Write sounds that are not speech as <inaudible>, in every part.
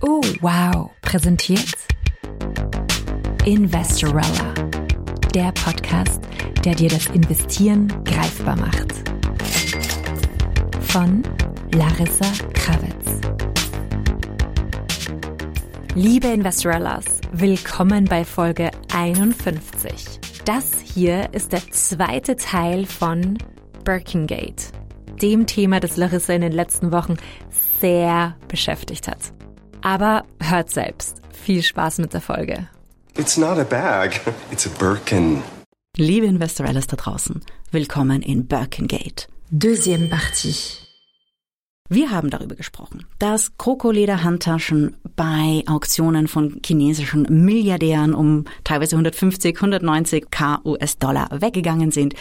Oh, wow. Präsentiert Investorella. Der Podcast, der dir das Investieren greifbar macht. Von Larissa Kravitz. Liebe Investorellas, willkommen bei Folge 51. Das hier ist der zweite Teil von Birkengate, dem Thema, das Larissa in den letzten Wochen sehr beschäftigt hat. Aber hört selbst. Viel Spaß mit der Folge. It's not a bag, it's a Birkin. Liebe Investorellas da draußen, willkommen in Birkengate. Deuxième partie. Wir haben darüber gesprochen, dass Krokoleder-Handtaschen bei Auktionen von chinesischen Milliardären um teilweise 150, 190 k US-Dollar weggegangen sind,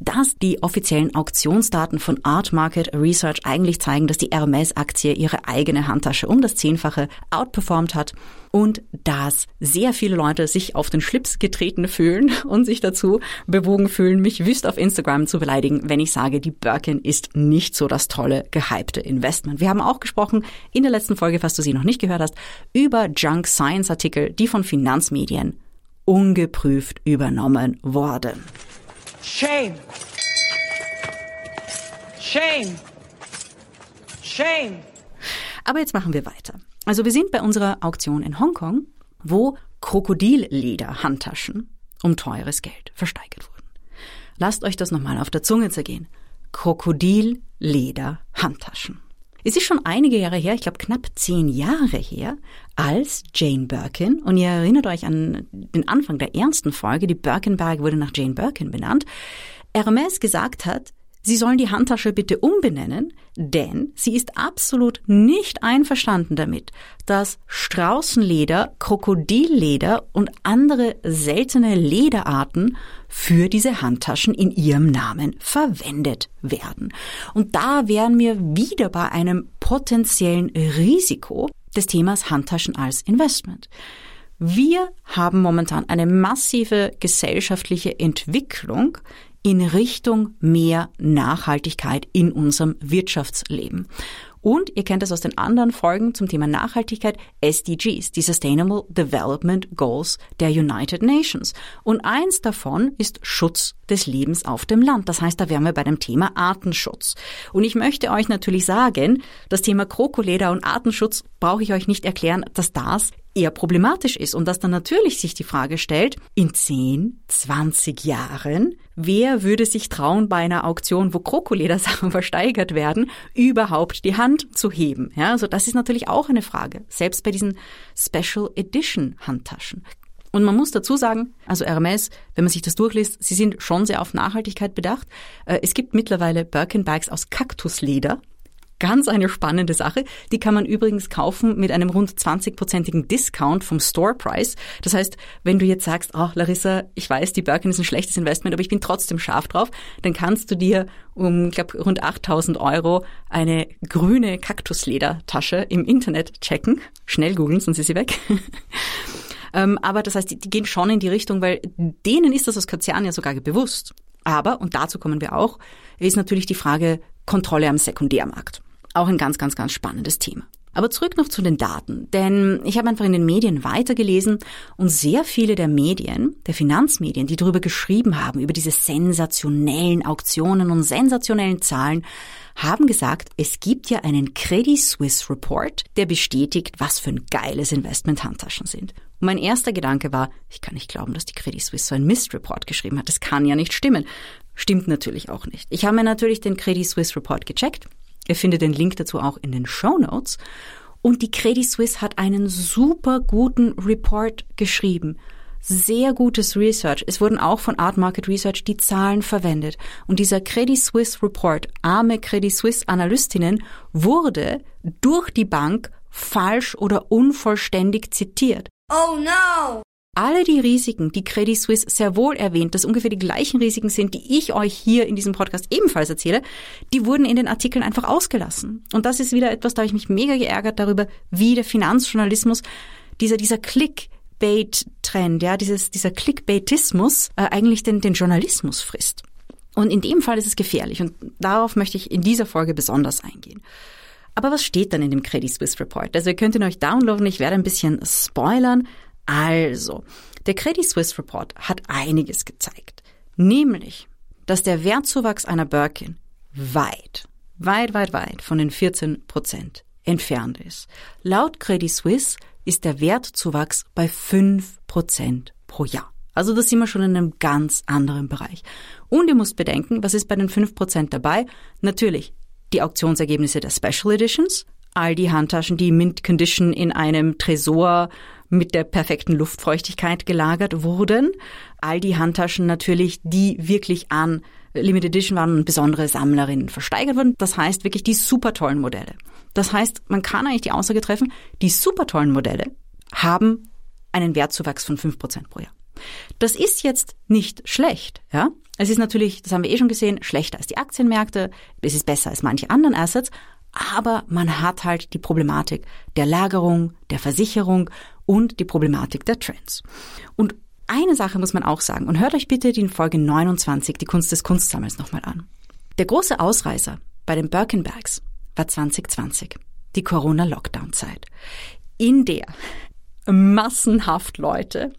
dass die offiziellen Auktionsdaten von Art Market Research eigentlich zeigen, dass die Hermes-Aktie ihre eigene Handtasche um das Zehnfache outperformt hat und dass sehr viele Leute sich auf den Schlips getreten fühlen und sich dazu bewogen fühlen, mich wüst auf Instagram zu beleidigen, wenn ich sage, die Birkin ist nicht so das tolle, gehypte Investment. Wir haben auch gesprochen in der letzten Folge, falls du sie noch nicht gehört hast, über Junk Science Artikel, die von Finanzmedien ungeprüft übernommen wurden. Shame. Shame. Shame. Aber jetzt machen wir weiter. Also wir sind bei unserer Auktion in Hongkong, wo Krokodilleder-Handtaschen um teures Geld versteigert wurden. Lasst euch das nochmal auf der Zunge zergehen. Krokodilleder-Handtaschen. Es ist schon einige Jahre her, ich glaube knapp zehn Jahre her, als Jane Birkin, und ihr erinnert euch an den Anfang der ersten Folge, die Birkenberg wurde nach Jane Birkin benannt, Hermes gesagt hat, Sie sollen die Handtasche bitte umbenennen, denn sie ist absolut nicht einverstanden damit, dass Straußenleder, Krokodilleder und andere seltene Lederarten für diese Handtaschen in ihrem Namen verwendet werden. Und da wären wir wieder bei einem potenziellen Risiko des Themas Handtaschen als Investment. Wir haben momentan eine massive gesellschaftliche Entwicklung in Richtung mehr Nachhaltigkeit in unserem Wirtschaftsleben. Und ihr kennt das aus den anderen Folgen zum Thema Nachhaltigkeit, SDGs, die Sustainable Development Goals der United Nations. Und eins davon ist Schutz des Lebens auf dem Land. Das heißt, da wären wir bei dem Thema Artenschutz. Und ich möchte euch natürlich sagen, das Thema Krokoleder und Artenschutz brauche ich euch nicht erklären, dass das eher problematisch ist und dass dann natürlich sich die Frage stellt, in 10, 20 Jahren, wer würde sich trauen, bei einer Auktion, wo Krokoledersachen <laughs> versteigert werden, überhaupt die Hand zu heben? Ja, also das ist natürlich auch eine Frage, selbst bei diesen Special Edition Handtaschen. Und man muss dazu sagen, also Hermes, wenn man sich das durchliest, sie sind schon sehr auf Nachhaltigkeit bedacht. Äh, es gibt mittlerweile Birkin Bags aus Kaktusleder, Ganz eine spannende Sache. Die kann man übrigens kaufen mit einem rund 20-prozentigen Discount vom Store Price. Das heißt, wenn du jetzt sagst, oh Larissa, ich weiß, die Birkin ist ein schlechtes Investment, aber ich bin trotzdem scharf drauf, dann kannst du dir um, glaube, rund 8000 Euro eine grüne Kaktusledertasche im Internet checken. Schnell googeln, sonst ist sie weg. <laughs> Ähm, aber das heißt, die, die gehen schon in die Richtung, weil denen ist das aus Konzern ja sogar bewusst. Aber, und dazu kommen wir auch, ist natürlich die Frage Kontrolle am Sekundärmarkt. Auch ein ganz, ganz, ganz spannendes Thema. Aber zurück noch zu den Daten, denn ich habe einfach in den Medien weitergelesen und sehr viele der Medien, der Finanzmedien, die darüber geschrieben haben, über diese sensationellen Auktionen und sensationellen Zahlen, haben gesagt, es gibt ja einen Credit Suisse Report, der bestätigt, was für ein geiles Investment Handtaschen sind. Und mein erster Gedanke war, ich kann nicht glauben, dass die Credit Suisse so einen Mist-Report geschrieben hat. Das kann ja nicht stimmen. Stimmt natürlich auch nicht. Ich habe mir natürlich den Credit Suisse Report gecheckt Ihr findet den Link dazu auch in den Show Notes. Und die Credit Suisse hat einen super guten Report geschrieben. Sehr gutes Research. Es wurden auch von Art Market Research die Zahlen verwendet. Und dieser Credit Suisse Report, arme Credit Suisse Analystinnen, wurde durch die Bank falsch oder unvollständig zitiert. Oh no! Alle die Risiken, die Credit Suisse sehr wohl erwähnt, dass ungefähr die gleichen Risiken sind, die ich euch hier in diesem Podcast ebenfalls erzähle, die wurden in den Artikeln einfach ausgelassen. Und das ist wieder etwas, da habe ich mich mega geärgert darüber, wie der Finanzjournalismus, dieser, dieser Clickbait-Trend, ja, dieses, dieser Clickbaitismus äh, eigentlich den, den Journalismus frisst. Und in dem Fall ist es gefährlich und darauf möchte ich in dieser Folge besonders eingehen. Aber was steht dann in dem Credit Suisse Report? Also ihr könnt ihn euch downloaden, ich werde ein bisschen spoilern. Also, der Credit Suisse Report hat einiges gezeigt. Nämlich, dass der Wertzuwachs einer Birkin weit, weit, weit, weit von den 14 Prozent entfernt ist. Laut Credit Suisse ist der Wertzuwachs bei 5 Prozent pro Jahr. Also das sind wir schon in einem ganz anderen Bereich. Und ihr müsst bedenken, was ist bei den 5 Prozent dabei? Natürlich die Auktionsergebnisse der Special Editions, all die Handtaschen, die Mint Condition in einem Tresor mit der perfekten Luftfeuchtigkeit gelagert wurden. All die Handtaschen natürlich, die wirklich an Limited Edition waren und besondere Sammlerinnen versteigert wurden. Das heißt wirklich die super tollen Modelle. Das heißt, man kann eigentlich die Aussage treffen, die super tollen Modelle haben einen Wertzuwachs von fünf Prozent pro Jahr. Das ist jetzt nicht schlecht, ja. Es ist natürlich, das haben wir eh schon gesehen, schlechter als die Aktienmärkte. Es ist besser als manche anderen Assets. Aber man hat halt die Problematik der Lagerung, der Versicherung und die Problematik der Trends. Und eine Sache muss man auch sagen, und hört euch bitte die Folge 29, die Kunst des Kunstsammels, nochmal an. Der große Ausreißer bei den Birkenbags war 2020, die Corona-Lockdown-Zeit, in der massenhaft Leute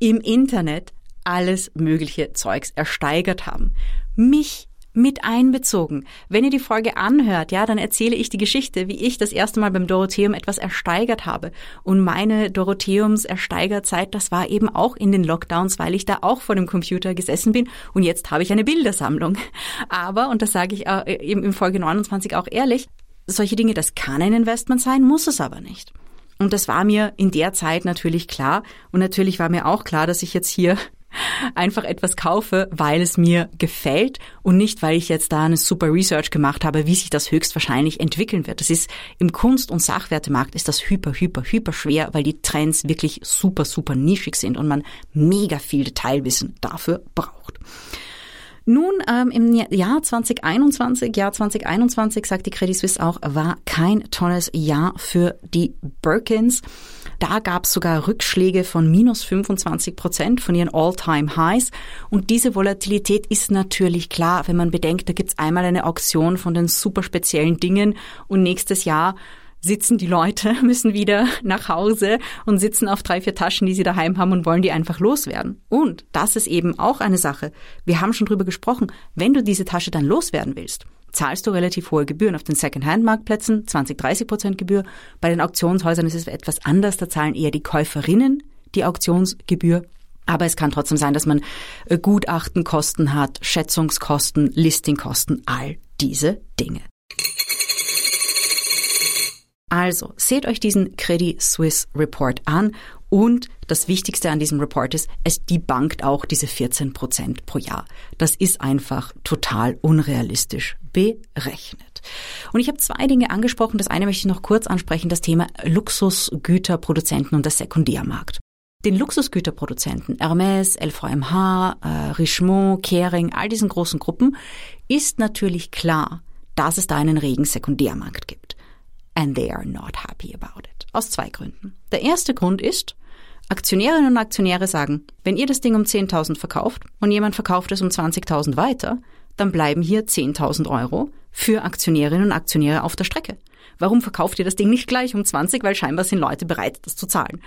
im Internet alles mögliche Zeugs ersteigert haben. Mich mit einbezogen. Wenn ihr die Folge anhört, ja, dann erzähle ich die Geschichte, wie ich das erste Mal beim Dorotheum etwas ersteigert habe. Und meine Dorotheums Ersteigerzeit, das war eben auch in den Lockdowns, weil ich da auch vor dem Computer gesessen bin und jetzt habe ich eine Bildersammlung. Aber, und das sage ich eben in Folge 29 auch ehrlich, solche Dinge, das kann ein Investment sein, muss es aber nicht. Und das war mir in der Zeit natürlich klar. Und natürlich war mir auch klar, dass ich jetzt hier einfach etwas kaufe, weil es mir gefällt und nicht, weil ich jetzt da eine super Research gemacht habe, wie sich das höchstwahrscheinlich entwickeln wird. Das ist im Kunst- und Sachwertemarkt ist das hyper, hyper, hyper schwer, weil die Trends wirklich super, super nischig sind und man mega viel Detailwissen dafür braucht. Nun, ähm, im Jahr 2021, Jahr 2021, sagt die Credit Suisse auch, war kein tolles Jahr für die Birkins. Da gab es sogar Rückschläge von minus 25 Prozent von ihren All-Time-Highs. Und diese Volatilität ist natürlich klar, wenn man bedenkt, da gibt es einmal eine Auktion von den super speziellen Dingen und nächstes Jahr sitzen die Leute, <laughs> müssen wieder nach Hause und sitzen auf drei, vier Taschen, die sie daheim haben und wollen die einfach loswerden. Und das ist eben auch eine Sache. Wir haben schon drüber gesprochen. Wenn du diese Tasche dann loswerden willst, zahlst du relativ hohe Gebühren. Auf den Second-Hand-Marktplätzen 20, 30 Prozent Gebühr. Bei den Auktionshäusern ist es etwas anders. Da zahlen eher die Käuferinnen die Auktionsgebühr. Aber es kann trotzdem sein, dass man äh, Gutachtenkosten hat, Schätzungskosten, Listingkosten, all diese Dinge. Also, seht euch diesen Credit Suisse Report an und das Wichtigste an diesem Report ist, es debankt auch diese 14 Prozent pro Jahr. Das ist einfach total unrealistisch berechnet. Und ich habe zwei Dinge angesprochen. Das eine möchte ich noch kurz ansprechen, das Thema Luxusgüterproduzenten und der Sekundärmarkt. Den Luxusgüterproduzenten Hermes, LVMH, äh, Richemont, Kering, all diesen großen Gruppen ist natürlich klar, dass es da einen regen Sekundärmarkt gibt and they are not happy about it. Aus zwei Gründen. Der erste Grund ist, Aktionärinnen und Aktionäre sagen, wenn ihr das Ding um 10.000 verkauft und jemand verkauft es um 20.000 weiter, dann bleiben hier 10.000 Euro für Aktionärinnen und Aktionäre auf der Strecke. Warum verkauft ihr das Ding nicht gleich um 20? Weil scheinbar sind Leute bereit, das zu zahlen.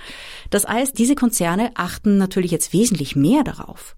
Das heißt, diese Konzerne achten natürlich jetzt wesentlich mehr darauf,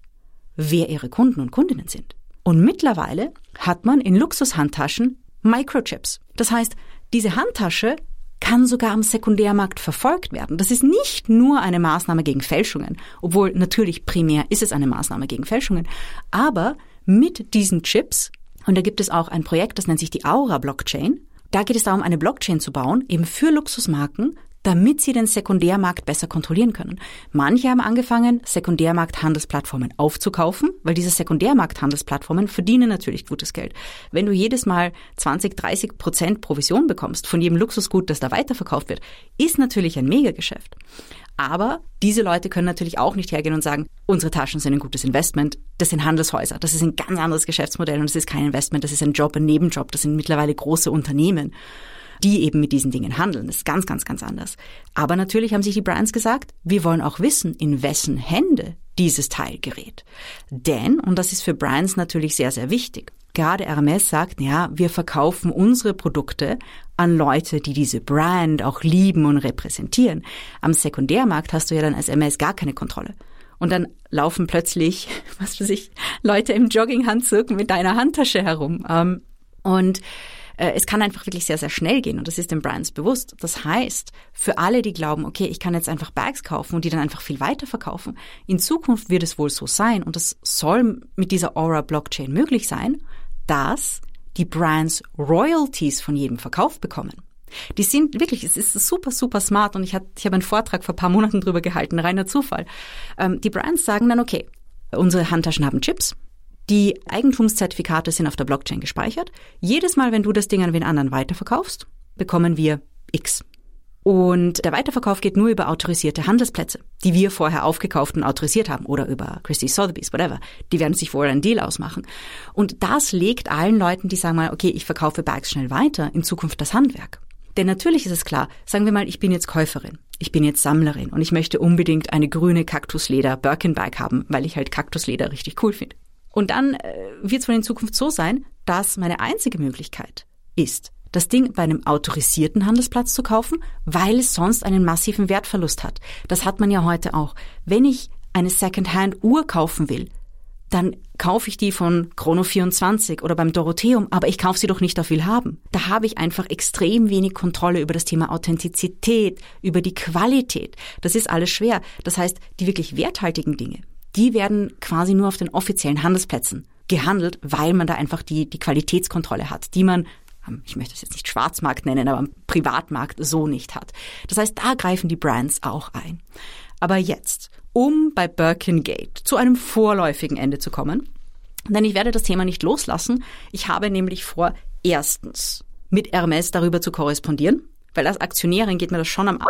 wer ihre Kunden und Kundinnen sind. Und mittlerweile hat man in Luxushandtaschen Microchips. Das heißt, diese Handtasche kann sogar am Sekundärmarkt verfolgt werden. Das ist nicht nur eine Maßnahme gegen Fälschungen, obwohl natürlich primär ist es eine Maßnahme gegen Fälschungen, aber mit diesen Chips, und da gibt es auch ein Projekt, das nennt sich die Aura Blockchain, da geht es darum, eine Blockchain zu bauen, eben für Luxusmarken, damit sie den Sekundärmarkt besser kontrollieren können. Manche haben angefangen, Sekundärmarkthandelsplattformen aufzukaufen, weil diese Sekundärmarkthandelsplattformen verdienen natürlich gutes Geld. Wenn du jedes Mal 20, 30 Prozent Provision bekommst von jedem Luxusgut, das da weiterverkauft wird, ist natürlich ein Megageschäft. Aber diese Leute können natürlich auch nicht hergehen und sagen, unsere Taschen sind ein gutes Investment. Das sind Handelshäuser. Das ist ein ganz anderes Geschäftsmodell und das ist kein Investment. Das ist ein Job, ein Nebenjob. Das sind mittlerweile große Unternehmen die eben mit diesen Dingen handeln. Das ist ganz, ganz, ganz anders. Aber natürlich haben sich die Brands gesagt, wir wollen auch wissen, in wessen Hände dieses Teil gerät. Denn, und das ist für Brands natürlich sehr, sehr wichtig, gerade Hermes sagt, ja, wir verkaufen unsere Produkte an Leute, die diese Brand auch lieben und repräsentieren. Am Sekundärmarkt hast du ja dann als MS gar keine Kontrolle. Und dann laufen plötzlich, <laughs> was weiß ich, Leute im Jogginghandzug mit deiner Handtasche herum. Ähm, und es kann einfach wirklich sehr, sehr schnell gehen und das ist den Brands bewusst. Das heißt, für alle, die glauben, okay, ich kann jetzt einfach Bags kaufen und die dann einfach viel weiter verkaufen, in Zukunft wird es wohl so sein und das soll mit dieser Aura Blockchain möglich sein, dass die Brands Royalties von jedem Verkauf bekommen. Die sind wirklich, es ist super, super smart und ich, hat, ich habe einen Vortrag vor ein paar Monaten drüber gehalten, reiner Zufall. Ähm, die Brands sagen dann, okay, unsere Handtaschen haben Chips, die Eigentumszertifikate sind auf der Blockchain gespeichert. Jedes Mal, wenn du das Ding an wen anderen weiterverkaufst, bekommen wir X. Und der Weiterverkauf geht nur über autorisierte Handelsplätze, die wir vorher aufgekauft und autorisiert haben oder über Christie Sotheby's, whatever. Die werden sich vorher einen Deal ausmachen. Und das legt allen Leuten, die sagen mal, okay, ich verkaufe Bags schnell weiter, in Zukunft das Handwerk. Denn natürlich ist es klar, sagen wir mal, ich bin jetzt Käuferin, ich bin jetzt Sammlerin und ich möchte unbedingt eine grüne Kaktusleder Birkin Bag haben, weil ich halt Kaktusleder richtig cool finde. Und dann äh, wird es wohl in Zukunft so sein, dass meine einzige Möglichkeit ist, das Ding bei einem autorisierten Handelsplatz zu kaufen, weil es sonst einen massiven Wertverlust hat. Das hat man ja heute auch. Wenn ich eine Secondhand-Uhr kaufen will, dann kaufe ich die von Chrono24 oder beim Dorotheum, aber ich kaufe sie doch nicht auf Willhaben. Da habe ich einfach extrem wenig Kontrolle über das Thema Authentizität, über die Qualität. Das ist alles schwer. Das heißt, die wirklich werthaltigen Dinge, die werden quasi nur auf den offiziellen Handelsplätzen gehandelt, weil man da einfach die, die Qualitätskontrolle hat, die man ähm, ich möchte es jetzt nicht Schwarzmarkt nennen, aber Privatmarkt so nicht hat. Das heißt, da greifen die Brands auch ein. Aber jetzt, um bei Birkengate zu einem vorläufigen Ende zu kommen, denn ich werde das Thema nicht loslassen. Ich habe nämlich vor, erstens mit Hermes darüber zu korrespondieren, weil als Aktionärin geht mir das schon am A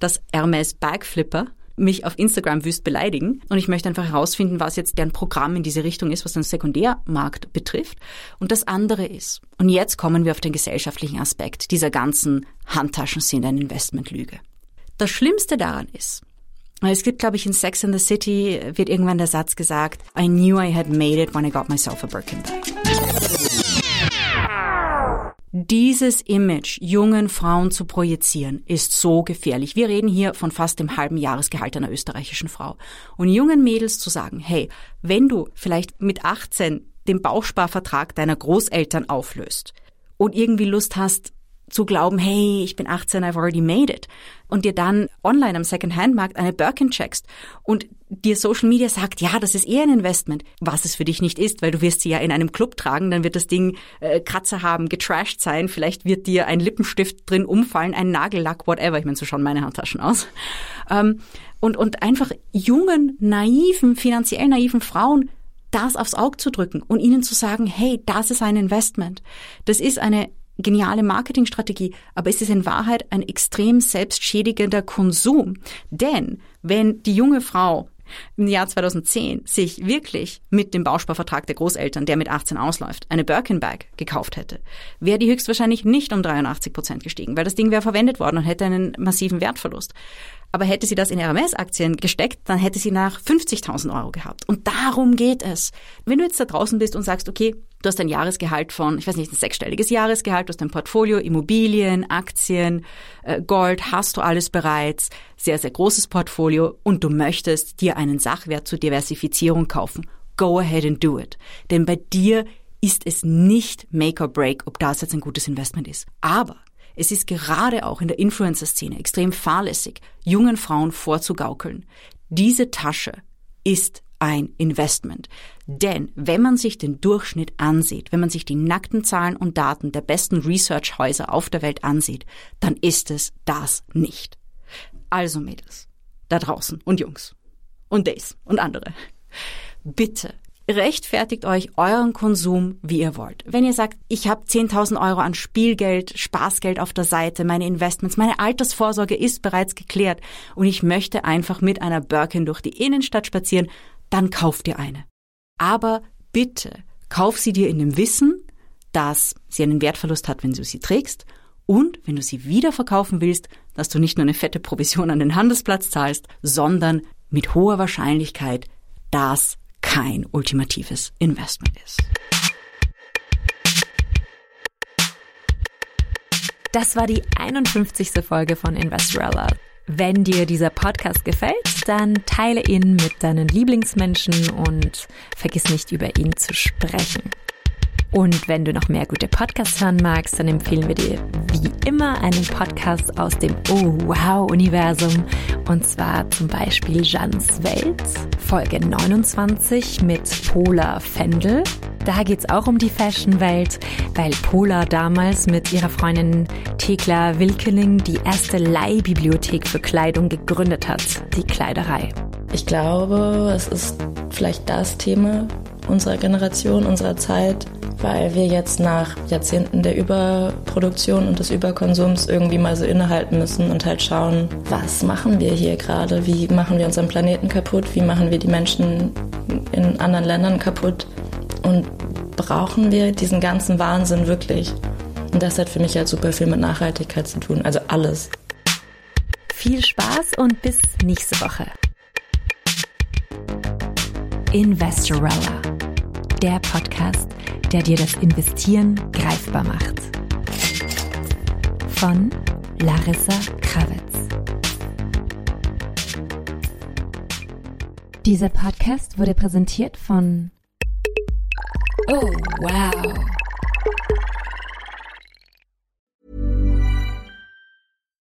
dass Hermes Bagflipper mich auf Instagram wüst beleidigen und ich möchte einfach herausfinden, was jetzt deren Programm in diese Richtung ist, was den Sekundärmarkt betrifft. Und das andere ist, und jetzt kommen wir auf den gesellschaftlichen Aspekt dieser ganzen Handtaschen sind eine Investmentlüge. Das Schlimmste daran ist, es gibt, glaube ich, in Sex in the City wird irgendwann der Satz gesagt, I knew I had made it when I got myself a Birkin bag dieses Image jungen Frauen zu projizieren, ist so gefährlich. Wir reden hier von fast dem halben Jahresgehalt einer österreichischen Frau. Und jungen Mädels zu sagen, hey, wenn du vielleicht mit 18 den Bausparvertrag deiner Großeltern auflöst und irgendwie Lust hast, zu glauben, hey, ich bin 18, I've already made it. Und dir dann online am Second-Hand-Markt eine Birkin checkst und dir Social Media sagt, ja, das ist eher ein Investment, was es für dich nicht ist, weil du wirst sie ja in einem Club tragen, dann wird das Ding äh, Kratzer haben, getrashed sein, vielleicht wird dir ein Lippenstift drin umfallen, ein Nagellack, whatever. Ich meine, so schauen meine Handtaschen aus. Ähm, und, und einfach jungen, naiven, finanziell naiven Frauen das aufs Auge zu drücken und ihnen zu sagen, hey, das ist ein Investment. Das ist eine geniale Marketingstrategie, aber es ist in Wahrheit ein extrem selbstschädigender Konsum. Denn wenn die junge Frau im Jahr 2010 sich wirklich mit dem Bausparvertrag der Großeltern, der mit 18 ausläuft, eine Birkin Bag gekauft hätte, wäre die höchstwahrscheinlich nicht um 83 Prozent gestiegen, weil das Ding wäre verwendet worden und hätte einen massiven Wertverlust. Aber hätte sie das in RMS-Aktien gesteckt, dann hätte sie nach 50.000 Euro gehabt. Und darum geht es. Wenn du jetzt da draußen bist und sagst, okay, du hast ein Jahresgehalt von, ich weiß nicht, ein sechsstelliges Jahresgehalt, du hast ein Portfolio, Immobilien, Aktien, äh, Gold, hast du alles bereits, sehr, sehr großes Portfolio und du möchtest dir einen Sachwert zur Diversifizierung kaufen. Go ahead and do it. Denn bei dir ist es nicht make or break, ob das jetzt ein gutes Investment ist. Aber es ist gerade auch in der Influencer-Szene extrem fahrlässig, jungen Frauen vorzugaukeln. Diese Tasche ist ein Investment. Denn wenn man sich den Durchschnitt ansieht, wenn man sich die nackten Zahlen und Daten der besten Research-Häuser auf der Welt ansieht, dann ist es das nicht. Also Mädels, da draußen und Jungs und Days und andere. Bitte rechtfertigt euch euren Konsum, wie ihr wollt. Wenn ihr sagt, ich habe 10.000 Euro an Spielgeld, Spaßgeld auf der Seite, meine Investments, meine Altersvorsorge ist bereits geklärt und ich möchte einfach mit einer Birkin durch die Innenstadt spazieren, dann kauft ihr eine. Aber bitte, kauf sie dir in dem Wissen, dass sie einen Wertverlust hat, wenn du sie trägst und wenn du sie wieder verkaufen willst, dass du nicht nur eine fette Provision an den Handelsplatz zahlst, sondern mit hoher Wahrscheinlichkeit das kein ultimatives Investment ist. Das war die 51. Folge von Investorella. Wenn dir dieser Podcast gefällt, dann teile ihn mit deinen Lieblingsmenschen und vergiss nicht über ihn zu sprechen. Und wenn du noch mehr gute Podcasts hören magst, dann empfehlen wir dir wie immer einen Podcast aus dem Oh Wow Universum. Und zwar zum Beispiel Jans Welt, Folge 29 mit Pola Fendel. Da geht's auch um die Fashion-Welt, weil Pola damals mit ihrer Freundin Thekla Wilkening die erste Leihbibliothek für Kleidung gegründet hat, die Kleiderei. Ich glaube, es ist vielleicht das Thema unserer Generation, unserer Zeit, weil wir jetzt nach Jahrzehnten der Überproduktion und des Überkonsums irgendwie mal so innehalten müssen und halt schauen, was machen wir hier gerade, wie machen wir unseren Planeten kaputt, wie machen wir die Menschen in anderen Ländern kaputt und brauchen wir diesen ganzen Wahnsinn wirklich? Und das hat für mich halt super viel mit Nachhaltigkeit zu tun, also alles. Viel Spaß und bis nächste Woche. Investorella, der Podcast, der dir das Investieren greifbar macht. Von Larissa Krawitz. Dieser Podcast wurde präsentiert von Oh, wow.